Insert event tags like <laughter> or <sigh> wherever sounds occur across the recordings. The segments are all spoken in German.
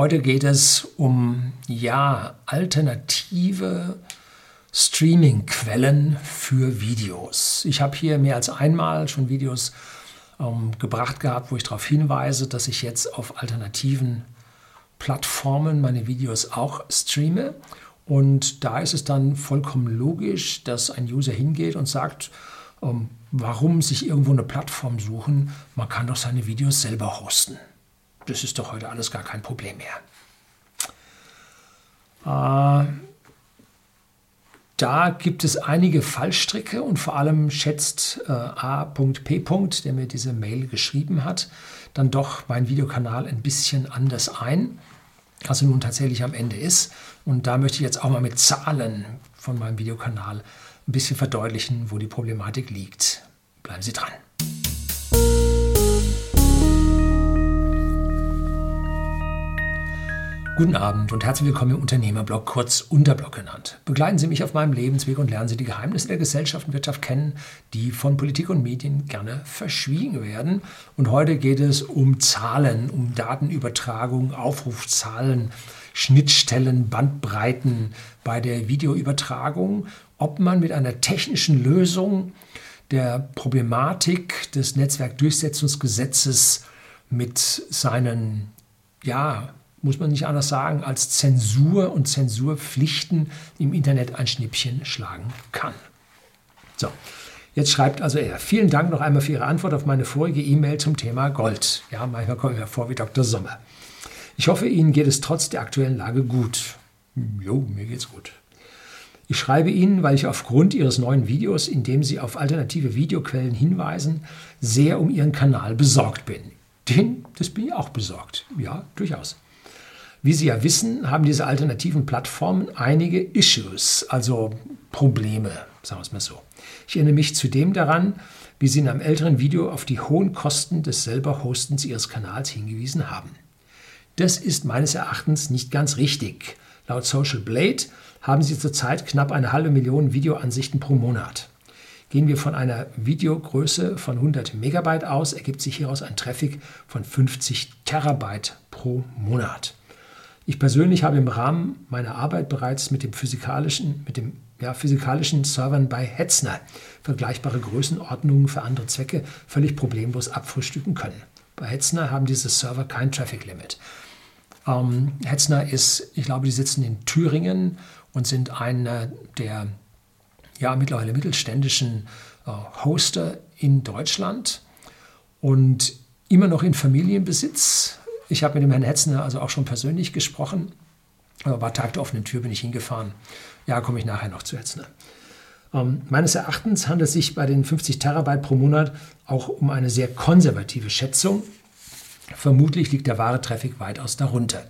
Heute geht es um ja alternative Streaming-Quellen für Videos. Ich habe hier mehr als einmal schon Videos ähm, gebracht gehabt, wo ich darauf hinweise, dass ich jetzt auf alternativen Plattformen meine Videos auch streame. Und da ist es dann vollkommen logisch, dass ein User hingeht und sagt, ähm, warum sich irgendwo eine Plattform suchen? Man kann doch seine Videos selber hosten. Das ist doch heute alles gar kein Problem mehr. Äh, da gibt es einige Fallstricke und vor allem schätzt äh, A.P. der mir diese Mail geschrieben hat, dann doch meinen Videokanal ein bisschen anders ein, als er nun tatsächlich am Ende ist. Und da möchte ich jetzt auch mal mit Zahlen von meinem Videokanal ein bisschen verdeutlichen, wo die Problematik liegt. Bleiben Sie dran. Guten Abend und herzlich willkommen im Unternehmerblog, kurz Unterblog genannt. Begleiten Sie mich auf meinem Lebensweg und lernen Sie die Geheimnisse der Gesellschaft und Wirtschaft kennen, die von Politik und Medien gerne verschwiegen werden. Und heute geht es um Zahlen, um Datenübertragung, Aufrufzahlen, Schnittstellen, Bandbreiten bei der Videoübertragung, ob man mit einer technischen Lösung der Problematik des Netzwerkdurchsetzungsgesetzes mit seinen ja, muss man nicht anders sagen, als Zensur und Zensurpflichten im Internet ein Schnippchen schlagen kann. So, jetzt schreibt also er, vielen Dank noch einmal für Ihre Antwort auf meine vorige E-Mail zum Thema Gold. Ja, manchmal kommen wir vor wie Dr. Sommer. Ich hoffe, Ihnen geht es trotz der aktuellen Lage gut. Jo, mir geht's gut. Ich schreibe Ihnen, weil ich aufgrund Ihres neuen Videos, in dem Sie auf alternative Videoquellen hinweisen, sehr um Ihren Kanal besorgt bin. Denn das bin ich auch besorgt. Ja, durchaus. Wie Sie ja wissen, haben diese alternativen Plattformen einige Issues, also Probleme, sagen wir es mal so. Ich erinnere mich zudem daran, wie Sie in einem älteren Video auf die hohen Kosten des selber Hostens Ihres Kanals hingewiesen haben. Das ist meines Erachtens nicht ganz richtig. Laut Social Blade haben Sie zurzeit knapp eine halbe Million Videoansichten pro Monat. Gehen wir von einer Videogröße von 100 Megabyte aus, ergibt sich hieraus ein Traffic von 50 Terabyte pro Monat. Ich persönlich habe im Rahmen meiner Arbeit bereits mit dem physikalischen, mit dem ja, physikalischen Servern bei Hetzner vergleichbare Größenordnungen für andere Zwecke völlig problemlos abfrühstücken können. Bei Hetzner haben diese Server kein Traffic Limit. Ähm, Hetzner ist, ich glaube, die sitzen in Thüringen und sind einer der ja, mittlerweile mittelständischen äh, Hoster in Deutschland und immer noch in Familienbesitz. Ich habe mit dem Herrn Hetzner also auch schon persönlich gesprochen. Aber war Tag der offenen Tür, bin ich hingefahren. Ja, komme ich nachher noch zu Hetzner. Ähm, meines Erachtens handelt es sich bei den 50 Terabyte pro Monat auch um eine sehr konservative Schätzung. Vermutlich liegt der wahre Traffic weitaus darunter.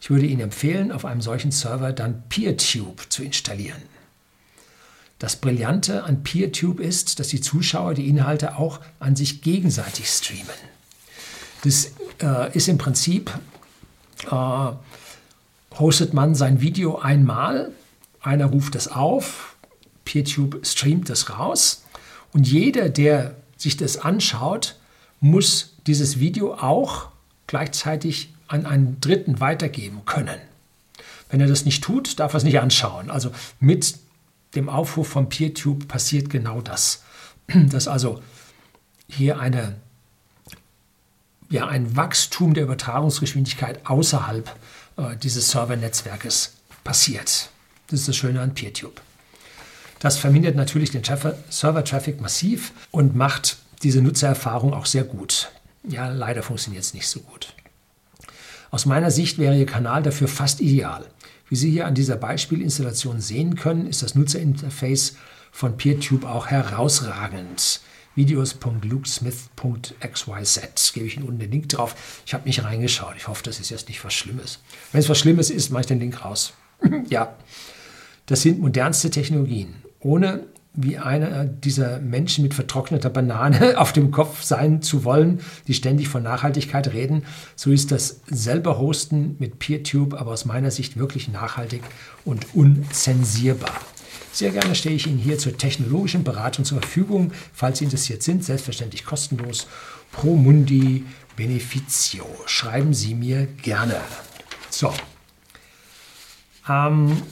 Ich würde Ihnen empfehlen, auf einem solchen Server dann PeerTube zu installieren. Das Brillante an PeerTube ist, dass die Zuschauer die Inhalte auch an sich gegenseitig streamen. Das äh, ist im Prinzip, äh, hostet man sein Video einmal, einer ruft es auf, PeerTube streamt es raus und jeder, der sich das anschaut, muss dieses Video auch gleichzeitig an einen Dritten weitergeben können. Wenn er das nicht tut, darf er es nicht anschauen. Also mit dem Aufruf von PeerTube passiert genau das. <clears throat> Dass also hier eine ja ein Wachstum der Übertragungsgeschwindigkeit außerhalb äh, dieses Servernetzwerkes passiert. Das ist das Schöne an PeerTube. Das vermindert natürlich den Server-Traffic massiv und macht diese Nutzererfahrung auch sehr gut. Ja, leider funktioniert es nicht so gut. Aus meiner Sicht wäre Ihr Kanal dafür fast ideal. Wie Sie hier an dieser Beispielinstallation sehen können, ist das Nutzerinterface von PeerTube auch herausragend videos.lukesmith.xyz. Gebe ich Ihnen unten den Link drauf. Ich habe nicht reingeschaut. Ich hoffe, das ist jetzt nicht was Schlimmes. Wenn es was Schlimmes ist, mache ich den Link raus. <clears throat> ja, das sind modernste Technologien. Ohne wie einer dieser Menschen mit vertrockneter Banane <laughs> auf dem Kopf sein zu wollen, die ständig von Nachhaltigkeit reden, so ist das selber Hosten mit PeerTube aber aus meiner Sicht wirklich nachhaltig und unzensierbar. Sehr gerne stehe ich Ihnen hier zur technologischen Beratung zur Verfügung, falls Sie interessiert sind, selbstverständlich kostenlos. Pro Mundi Beneficio. Schreiben Sie mir gerne. So. Ähm,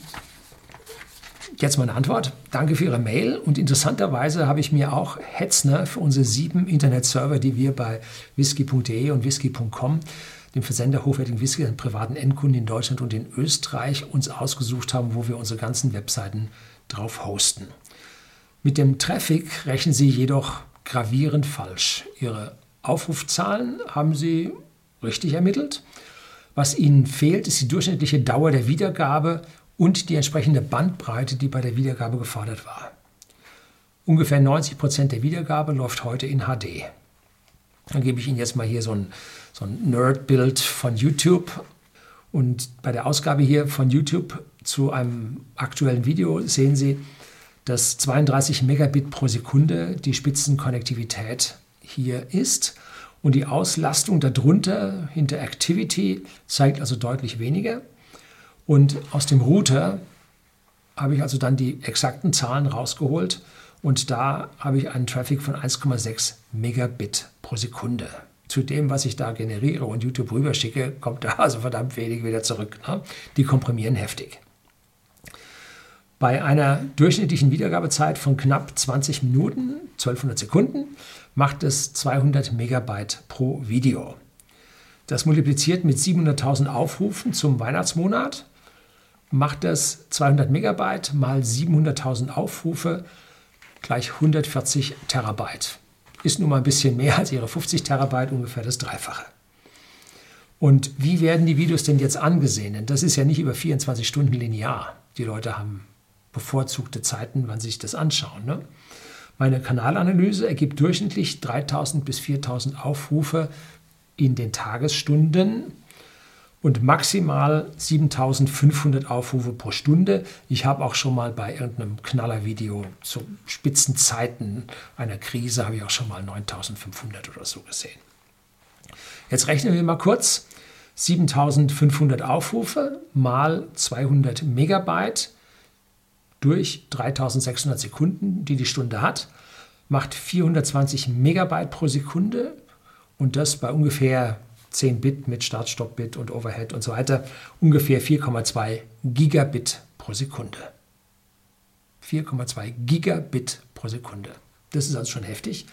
jetzt meine Antwort. Danke für Ihre Mail. Und interessanterweise habe ich mir auch Hetzner für unsere sieben Internetserver, die wir bei whisky.de und whisky.com, dem Versender hochwertigen Whisky an privaten Endkunden in Deutschland und in Österreich, uns ausgesucht haben, wo wir unsere ganzen Webseiten drauf hosten. Mit dem Traffic rechnen Sie jedoch gravierend falsch. Ihre Aufrufzahlen haben Sie richtig ermittelt. Was Ihnen fehlt, ist die durchschnittliche Dauer der Wiedergabe und die entsprechende Bandbreite, die bei der Wiedergabe gefordert war. Ungefähr 90 Prozent der Wiedergabe läuft heute in HD. Dann gebe ich Ihnen jetzt mal hier so ein, so ein Nerd-Bild von YouTube. Und bei der Ausgabe hier von YouTube zu einem aktuellen Video sehen Sie, dass 32 Megabit pro Sekunde die Spitzenkonnektivität hier ist. Und die Auslastung darunter hinter Activity zeigt also deutlich weniger. Und aus dem Router habe ich also dann die exakten Zahlen rausgeholt und da habe ich einen Traffic von 1,6 Megabit pro Sekunde. Zu dem, was ich da generiere und YouTube rüberschicke, kommt da <laughs> also verdammt wenig wieder zurück. Ne? Die komprimieren heftig. Bei einer durchschnittlichen Wiedergabezeit von knapp 20 Minuten, 1200 Sekunden, macht es 200 Megabyte pro Video. Das multipliziert mit 700.000 Aufrufen zum Weihnachtsmonat, macht es 200 Megabyte mal 700.000 Aufrufe gleich 140 Terabyte. Ist nun mal ein bisschen mehr als ihre 50 Terabyte, ungefähr das Dreifache. Und wie werden die Videos denn jetzt angesehen? Denn das ist ja nicht über 24 Stunden linear. Die Leute haben bevorzugte Zeiten, wann sie sich das anschauen. Ne? Meine Kanalanalyse ergibt durchschnittlich 3000 bis 4000 Aufrufe in den Tagesstunden und maximal 7500 Aufrufe pro Stunde. Ich habe auch schon mal bei irgendeinem Knallervideo zu Spitzenzeiten einer Krise habe ich auch schon mal 9500 oder so gesehen. Jetzt rechnen wir mal kurz. 7500 Aufrufe mal 200 Megabyte durch 3600 Sekunden, die die Stunde hat, macht 420 Megabyte pro Sekunde und das bei ungefähr 10 Bit mit Start, Stop Bit und Overhead und so weiter, ungefähr 4,2 Gigabit pro Sekunde. 4,2 Gigabit pro Sekunde. Das ist also schon heftig.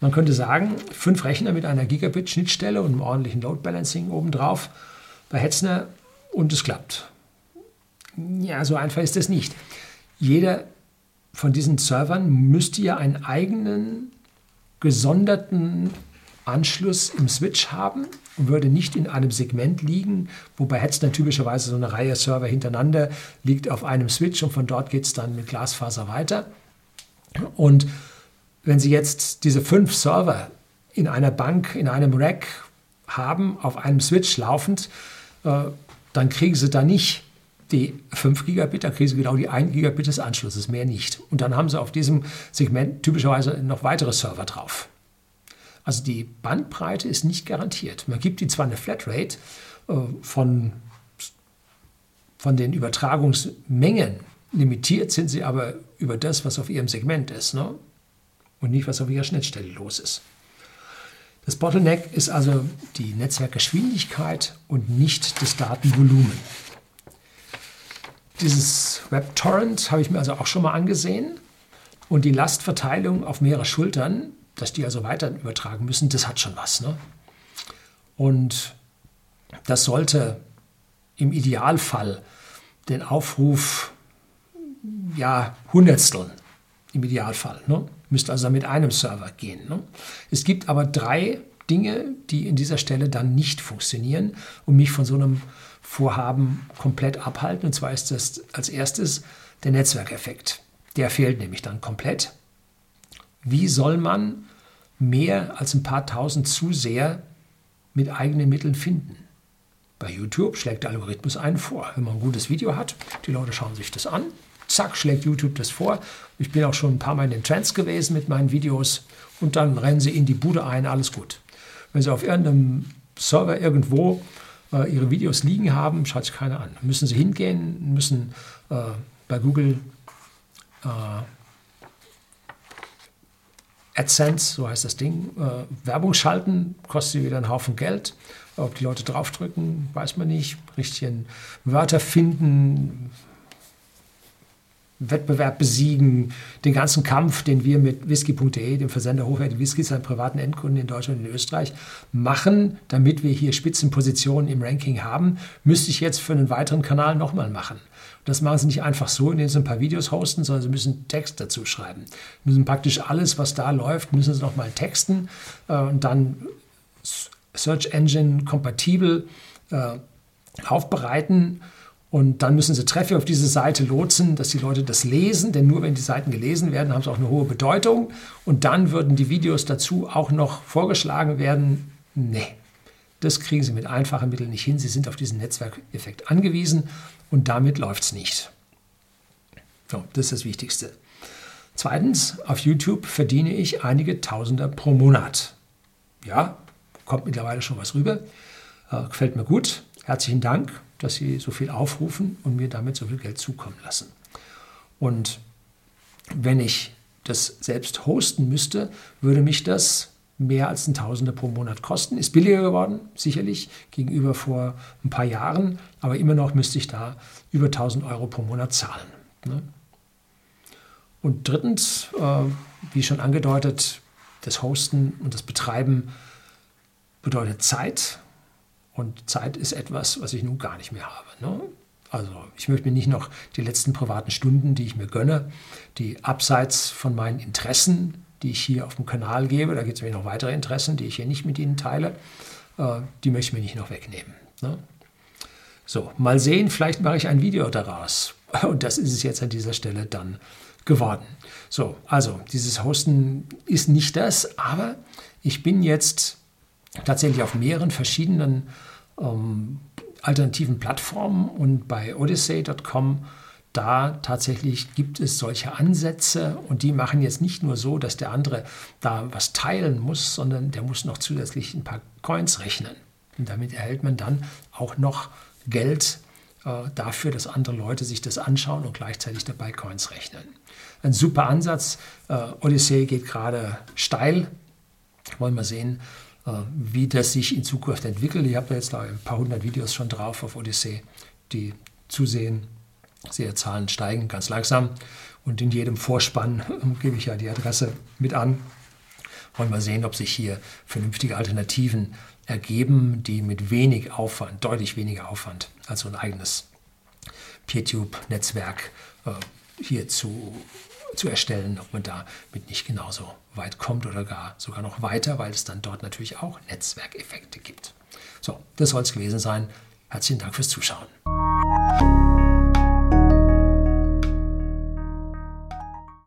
Man könnte sagen, fünf Rechner mit einer Gigabit-Schnittstelle und einem ordentlichen Load Balancing obendrauf bei Hetzner und es klappt. Ja, so einfach ist das nicht jeder von diesen Servern müsste ja einen eigenen gesonderten Anschluss im Switch haben und würde nicht in einem Segment liegen, wobei Hetzner typischerweise so eine Reihe Server hintereinander liegt auf einem Switch und von dort geht es dann mit Glasfaser weiter. Und wenn Sie jetzt diese fünf Server in einer Bank, in einem Rack haben, auf einem Switch laufend, äh, dann kriegen Sie da nicht die 5 Gigabit, da kriegen sie genau die 1 Gigabit des Anschlusses, mehr nicht. Und dann haben sie auf diesem Segment typischerweise noch weitere Server drauf. Also die Bandbreite ist nicht garantiert. Man gibt ihnen zwar eine Flatrate äh, von, von den Übertragungsmengen, limitiert sind sie aber über das, was auf ihrem Segment ist ne? und nicht, was auf ihrer Schnittstelle los ist. Das Bottleneck ist also die Netzwerkgeschwindigkeit und nicht das Datenvolumen. Dieses WebTorrent habe ich mir also auch schon mal angesehen. Und die Lastverteilung auf mehrere Schultern, dass die also weiter übertragen müssen, das hat schon was. Ne? Und das sollte im Idealfall den Aufruf ja Hundertsteln im Idealfall. Ne? Müsste also mit einem Server gehen. Ne? Es gibt aber drei Dinge, die in dieser Stelle dann nicht funktionieren und mich von so einem Vorhaben komplett abhalten. Und zwar ist das als erstes der Netzwerkeffekt. Der fehlt nämlich dann komplett. Wie soll man mehr als ein paar tausend Zuseher mit eigenen Mitteln finden? Bei YouTube schlägt der Algorithmus einen vor. Wenn man ein gutes Video hat, die Leute schauen sich das an, zack, schlägt YouTube das vor. Ich bin auch schon ein paar Mal in den Trends gewesen mit meinen Videos und dann rennen sie in die Bude ein, alles gut. Wenn sie auf irgendeinem Server irgendwo äh, ihre Videos liegen haben, schaut sich keiner an. Müssen sie hingehen, müssen äh, bei Google äh, AdSense, so heißt das Ding, äh, Werbung schalten, kostet wieder einen Haufen Geld. Ob die Leute draufdrücken, weiß man nicht. Richtigen Wörter finden, Wettbewerb besiegen, den ganzen Kampf, den wir mit whisky.de, dem Versender hochwertigen Whiskys an privaten Endkunden in Deutschland und in Österreich machen, damit wir hier Spitzenpositionen im Ranking haben, müsste ich jetzt für einen weiteren Kanal nochmal machen. Das machen sie nicht einfach so, indem sie ein paar Videos hosten, sondern sie müssen Text dazu schreiben. Sie müssen praktisch alles, was da läuft, müssen sie nochmal texten äh, und dann Search Engine kompatibel äh, aufbereiten und dann müssen sie Treffer auf diese Seite lotsen, dass die Leute das lesen, denn nur wenn die Seiten gelesen werden, haben sie auch eine hohe Bedeutung. Und dann würden die Videos dazu auch noch vorgeschlagen werden. Nee, das kriegen sie mit einfachen Mitteln nicht hin. Sie sind auf diesen Netzwerkeffekt angewiesen und damit läuft es nicht. So, das ist das Wichtigste. Zweitens, auf YouTube verdiene ich einige Tausender pro Monat. Ja, kommt mittlerweile schon was rüber. Äh, gefällt mir gut. Herzlichen Dank dass sie so viel aufrufen und mir damit so viel Geld zukommen lassen. Und wenn ich das selbst hosten müsste, würde mich das mehr als ein Tausender pro Monat kosten. Ist billiger geworden, sicherlich, gegenüber vor ein paar Jahren, aber immer noch müsste ich da über 1000 Euro pro Monat zahlen. Ne? Und drittens, äh, wie schon angedeutet, das Hosten und das Betreiben bedeutet Zeit, und Zeit ist etwas, was ich nun gar nicht mehr habe. Ne? Also ich möchte mir nicht noch die letzten privaten Stunden, die ich mir gönne, die abseits von meinen Interessen, die ich hier auf dem Kanal gebe, da gibt es noch weitere Interessen, die ich hier nicht mit Ihnen teile, äh, die möchte ich mir nicht noch wegnehmen. Ne? So, mal sehen, vielleicht mache ich ein Video daraus. <laughs> Und das ist es jetzt an dieser Stelle dann geworden. So, also dieses Hosten ist nicht das, aber ich bin jetzt tatsächlich auf mehreren verschiedenen ähm, alternativen Plattformen und bei odyssey.com da tatsächlich gibt es solche Ansätze und die machen jetzt nicht nur so, dass der andere da was teilen muss, sondern der muss noch zusätzlich ein paar Coins rechnen. Und damit erhält man dann auch noch Geld äh, dafür, dass andere Leute sich das anschauen und gleichzeitig dabei Coins rechnen. Ein super Ansatz. Äh, Odyssey geht gerade steil. Wollen wir sehen, wie das sich in Zukunft entwickelt. Ich habe da jetzt da ein paar hundert Videos schon drauf auf Odyssey, die zusehen. Zahlen steigen ganz langsam und in jedem Vorspann <laughs> gebe ich ja die Adresse mit an. Wollen wir sehen, ob sich hier vernünftige Alternativen ergeben, die mit wenig Aufwand, deutlich weniger Aufwand als so ein eigenes PeerTube-Netzwerk äh, hier zu zu erstellen, ob man damit nicht genauso weit kommt oder gar sogar noch weiter, weil es dann dort natürlich auch Netzwerkeffekte gibt. So, das soll es gewesen sein. Herzlichen Dank fürs Zuschauen.